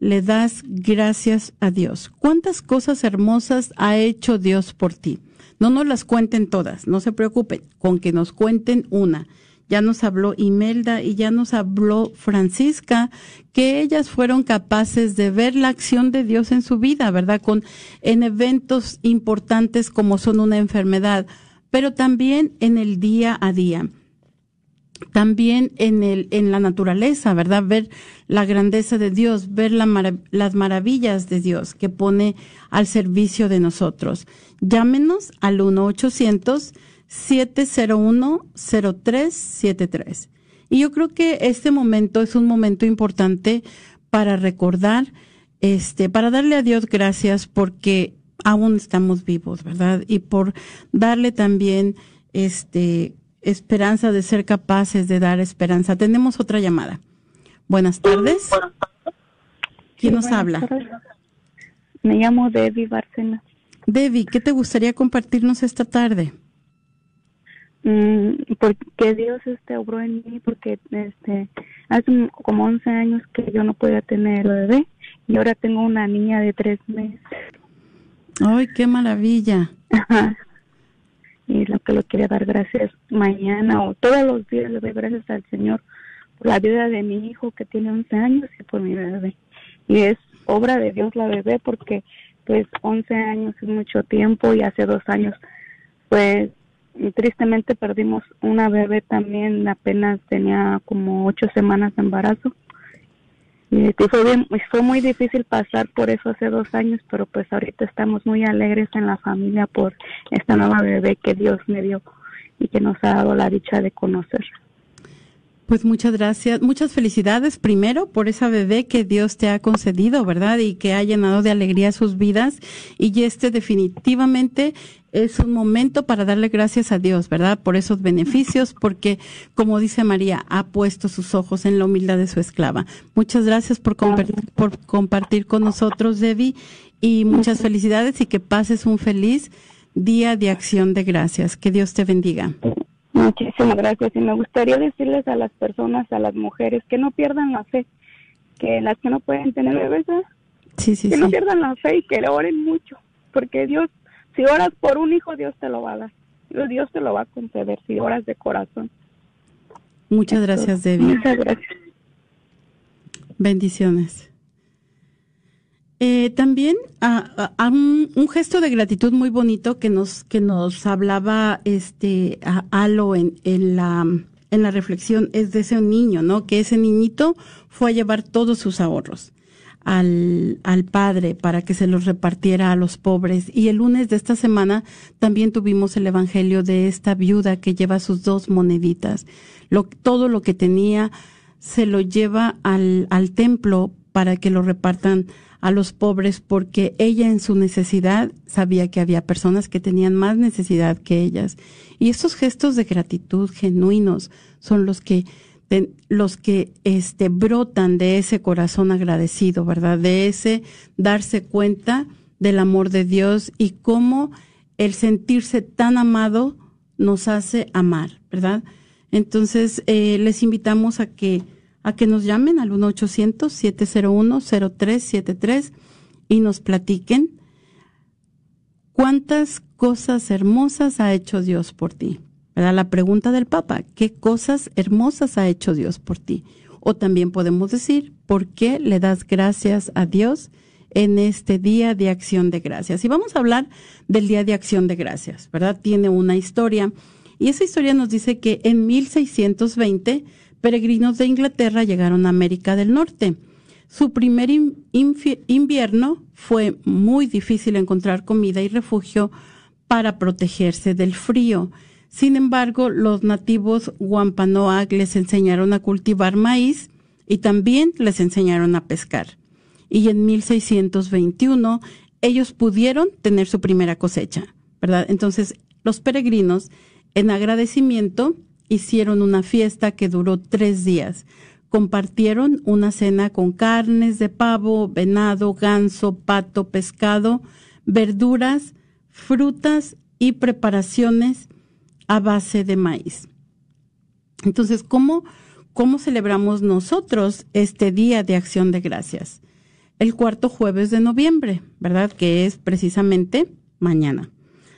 le das gracias a Dios. ¿Cuántas cosas hermosas ha hecho Dios por ti? No nos las cuenten todas, no se preocupen, con que nos cuenten una. Ya nos habló Imelda y ya nos habló Francisca, que ellas fueron capaces de ver la acción de Dios en su vida, ¿verdad? Con, en eventos importantes como son una enfermedad, pero también en el día a día también en el en la naturaleza, ¿verdad? Ver la grandeza de Dios, ver las maravillas de Dios que pone al servicio de nosotros. Llámenos al 1-800-701-0373. Y yo creo que este momento es un momento importante para recordar, este, para darle a Dios gracias porque aún estamos vivos, ¿verdad? Y por darle también, este, esperanza de ser capaces de dar esperanza. Tenemos otra llamada. Buenas tardes. ¿Quién nos habla? Me llamo Debbie Barcena. Debbie, ¿qué te gustaría compartirnos esta tarde? Mm, porque Dios este obró en mí porque este hace como 11 años que yo no podía tener bebé y ahora tengo una niña de tres meses. ¡Ay, qué maravilla! Y lo que le quiere dar gracias mañana o todos los días le doy gracias al Señor por la vida de mi hijo que tiene 11 años y por mi bebé. Y es obra de Dios la bebé porque pues 11 años es mucho tiempo y hace dos años pues tristemente perdimos una bebé también apenas tenía como ocho semanas de embarazo y fue, fue muy difícil pasar por eso hace dos años, pero pues ahorita estamos muy alegres en la familia por esta nueva bebé que Dios me dio y que nos ha dado la dicha de conocer. Pues muchas gracias, muchas felicidades primero por esa bebé que Dios te ha concedido, ¿verdad? Y que ha llenado de alegría sus vidas. Y este definitivamente es un momento para darle gracias a Dios, ¿verdad? Por esos beneficios, porque como dice María, ha puesto sus ojos en la humildad de su esclava. Muchas gracias por, por compartir con nosotros, Debbie, y muchas felicidades y que pases un feliz día de acción de gracias. Que Dios te bendiga. Muchísimas gracias. Y me gustaría decirles a las personas, a las mujeres, que no pierdan la fe, que las que no pueden tener bebés, ¿eh? sí, sí, que no pierdan la fe y que le oren mucho, porque Dios, si oras por un hijo, Dios te lo va a dar. Dios te lo va a conceder si oras de corazón. Muchas gracias, Debbie. Muchas gracias. Bendiciones. Eh, también a, un, gesto de gratitud muy bonito que nos que nos hablaba este a Alo en, en la en la reflexión es de ese niño, ¿no? Que ese niñito fue a llevar todos sus ahorros al, al padre para que se los repartiera a los pobres. Y el lunes de esta semana también tuvimos el evangelio de esta viuda que lleva sus dos moneditas. Lo, todo lo que tenía se lo lleva al, al templo para que lo repartan a los pobres porque ella en su necesidad sabía que había personas que tenían más necesidad que ellas. Y esos gestos de gratitud genuinos son los que los que este brotan de ese corazón agradecido, ¿verdad? De ese darse cuenta del amor de Dios y cómo el sentirse tan amado nos hace amar, ¿verdad? Entonces, eh, les invitamos a que a que nos llamen al 1-800-701-0373 y nos platiquen cuántas cosas hermosas ha hecho Dios por ti. ¿Verdad? La pregunta del Papa, ¿qué cosas hermosas ha hecho Dios por ti? O también podemos decir, ¿por qué le das gracias a Dios en este día de acción de gracias? Y vamos a hablar del día de acción de gracias, ¿verdad? Tiene una historia y esa historia nos dice que en 1620 peregrinos de Inglaterra llegaron a América del Norte. Su primer invierno fue muy difícil encontrar comida y refugio para protegerse del frío. Sin embargo, los nativos Wampanoag les enseñaron a cultivar maíz y también les enseñaron a pescar. Y en 1621 ellos pudieron tener su primera cosecha, ¿verdad? Entonces, los peregrinos, en agradecimiento, hicieron una fiesta que duró tres días. Compartieron una cena con carnes de pavo, venado, ganso, pato, pescado, verduras, frutas y preparaciones a base de maíz. Entonces, ¿cómo, cómo celebramos nosotros este Día de Acción de Gracias? El cuarto jueves de noviembre, ¿verdad? Que es precisamente mañana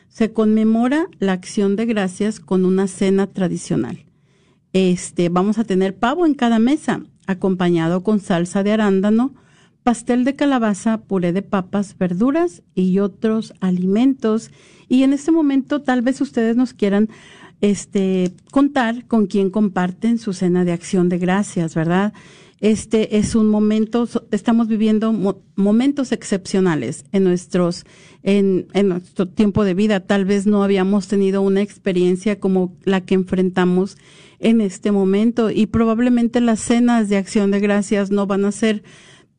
se conmemora la acción de gracias con una cena tradicional. Este, vamos a tener pavo en cada mesa, acompañado con salsa de arándano, pastel de calabaza, puré de papas, verduras y otros alimentos. Y en este momento tal vez ustedes nos quieran este contar con quién comparten su cena de acción de gracias, ¿verdad? Este es un momento, estamos viviendo momentos excepcionales en nuestros, en, en nuestro tiempo de vida. Tal vez no habíamos tenido una experiencia como la que enfrentamos en este momento y probablemente las cenas de acción de gracias no van a ser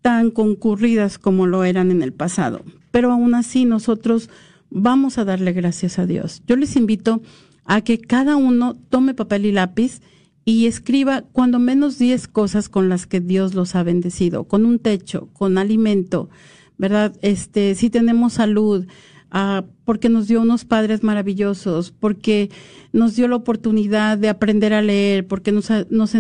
tan concurridas como lo eran en el pasado. Pero aún así nosotros vamos a darle gracias a Dios. Yo les invito a que cada uno tome papel y lápiz y escriba cuando menos 10 cosas con las que Dios los ha bendecido, con un techo, con alimento, ¿verdad? Este, si tenemos salud, ah, porque nos dio unos padres maravillosos, porque nos dio la oportunidad de aprender a leer, porque nos, nos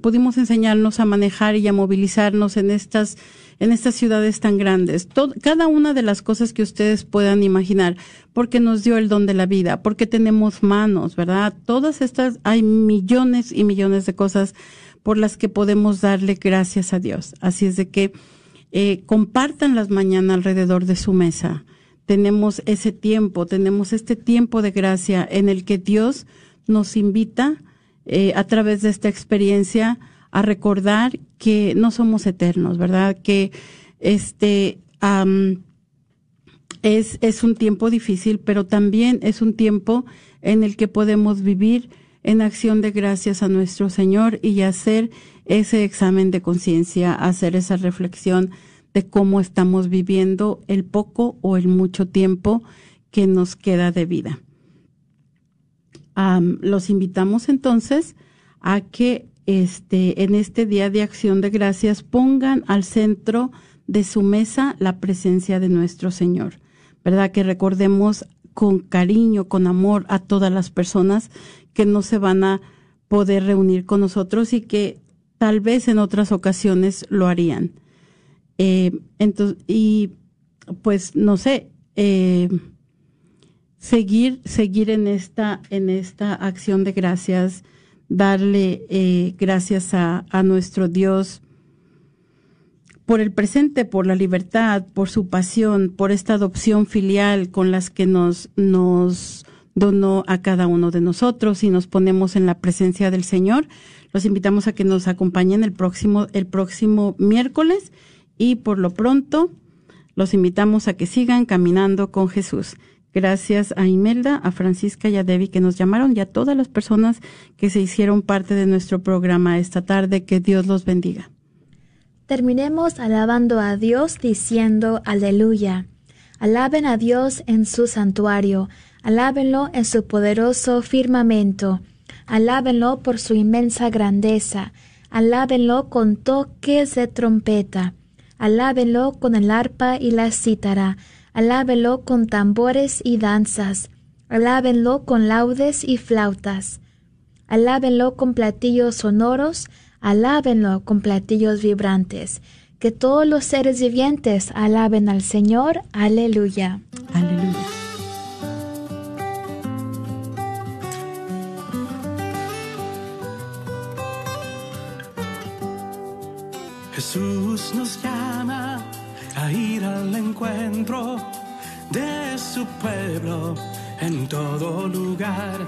pudimos enseñarnos a manejar y a movilizarnos en estas en estas ciudades tan grandes. cada una de las cosas que ustedes puedan imaginar, porque nos dio el don de la vida, porque tenemos manos, ¿verdad? Todas estas, hay millones y millones de cosas por las que podemos darle gracias a Dios. Así es de que eh, compartan las mañanas alrededor de su mesa. Tenemos ese tiempo, tenemos este tiempo de gracia en el que Dios nos invita eh, a través de esta experiencia a recordar que no somos eternos, ¿verdad? Que este es, es un tiempo difícil, pero también es un tiempo en el que podemos vivir en acción de gracias a nuestro Señor y hacer ese examen de conciencia, hacer esa reflexión de cómo estamos viviendo el poco o el mucho tiempo que nos queda de vida. los invitamos entonces a que este, en este día de acción de gracias pongan al centro de su mesa la presencia de nuestro Señor. ¿Verdad? Que recordemos con cariño, con amor a todas las personas que no se van a poder reunir con nosotros y que tal vez en otras ocasiones lo harían. Eh, entonces, y pues no sé, eh, seguir, seguir en esta, en esta acción de gracias, darle eh, gracias a, a nuestro Dios por el presente, por la libertad, por su pasión, por esta adopción filial con las que nos, nos donó a cada uno de nosotros y nos ponemos en la presencia del Señor. Los invitamos a que nos acompañen el próximo, el próximo miércoles y por lo pronto los invitamos a que sigan caminando con Jesús. Gracias a Imelda, a Francisca y a Debbie que nos llamaron y a todas las personas que se hicieron parte de nuestro programa esta tarde. Que Dios los bendiga. Terminemos alabando a Dios diciendo aleluya. Alaben a Dios en su santuario, alábenlo en su poderoso firmamento, alábenlo por su inmensa grandeza, alábenlo con toques de trompeta, alábenlo con el arpa y la cítara, alábenlo con tambores y danzas, alábenlo con laudes y flautas, alábenlo con platillos sonoros, alábenlo con platillos vibrantes. Que todos los seres vivientes alaben al Señor. Aleluya. Aleluya. Jesús nos llama ir al encuentro de su pueblo en todo lugar.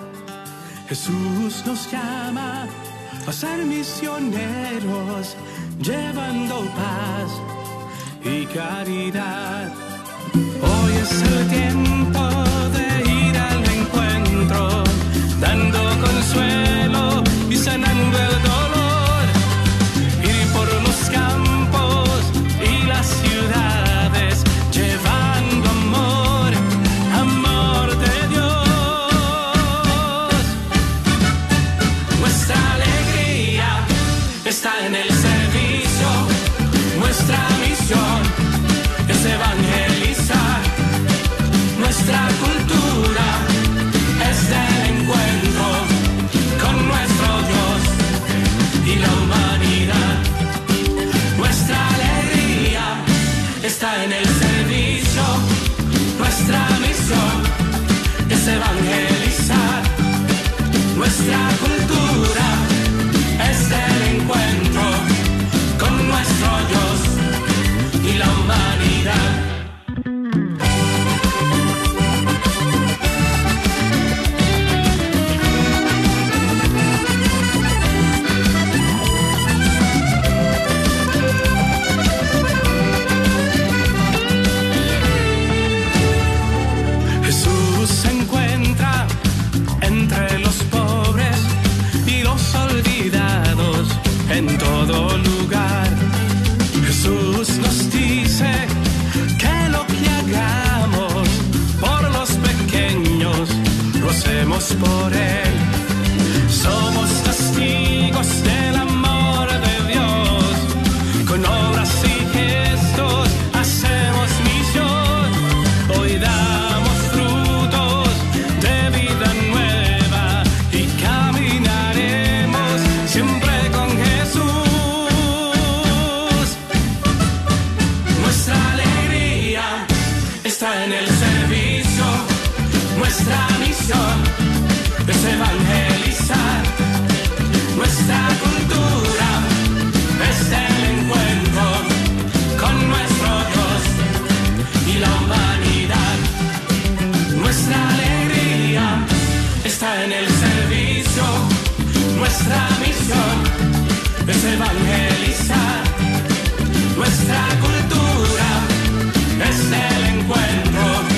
Jesús nos llama a ser misioneros, llevando paz y caridad. Hoy es el tiempo de ir al encuentro, dando consuelo y sanando el nuestra misión es evangelizar. Nuestra está en el servicio, nuestra misión es evangelizar. Nuestra cultura es el encuentro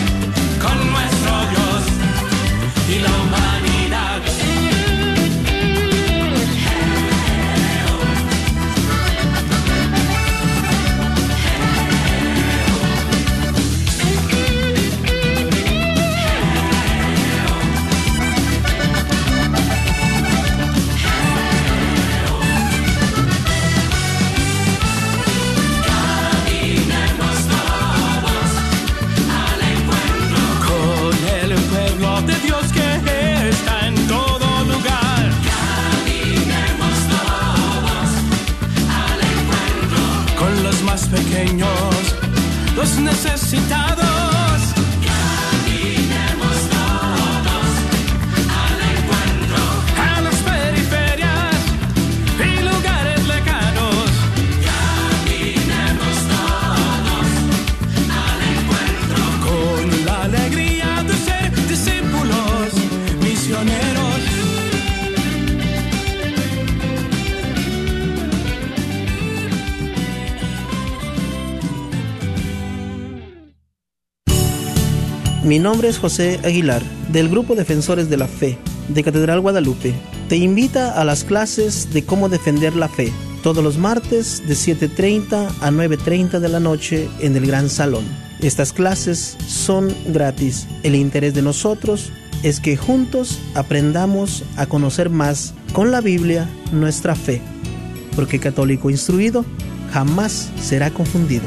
los necesitados. Mi nombre es José Aguilar, del Grupo Defensores de la Fe, de Catedral Guadalupe. Te invita a las clases de cómo defender la fe, todos los martes de 7.30 a 9.30 de la noche en el Gran Salón. Estas clases son gratis. El interés de nosotros es que juntos aprendamos a conocer más con la Biblia nuestra fe, porque católico instruido jamás será confundido.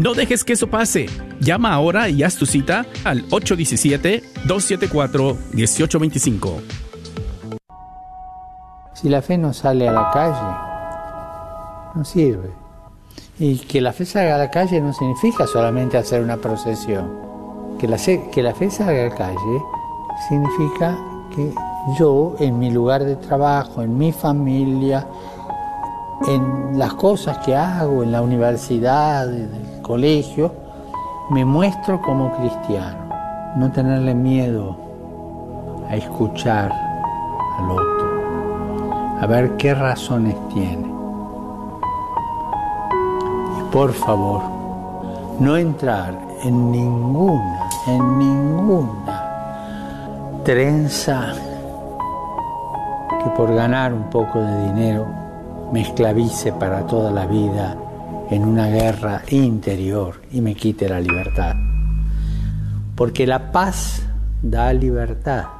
No dejes que eso pase. Llama ahora y haz tu cita al 817-274-1825. Si la fe no sale a la calle, no sirve. Y que la fe salga a la calle no significa solamente hacer una procesión. Que la, que la fe salga a la calle significa que yo, en mi lugar de trabajo, en mi familia, en las cosas que hago, en la universidad, en el colegio, me muestro como cristiano. No tenerle miedo a escuchar al otro, a ver qué razones tiene. Y por favor, no entrar en ninguna, en ninguna trenza que por ganar un poco de dinero me esclavice para toda la vida en una guerra interior y me quite la libertad. Porque la paz da libertad.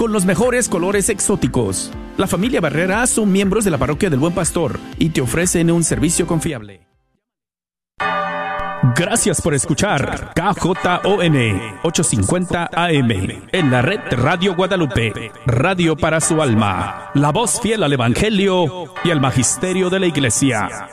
con los mejores colores exóticos. La familia Barrera son miembros de la parroquia del Buen Pastor y te ofrecen un servicio confiable. Gracias por escuchar KJON 850 AM en la red Radio Guadalupe, radio para su alma, la voz fiel al Evangelio y al Magisterio de la Iglesia.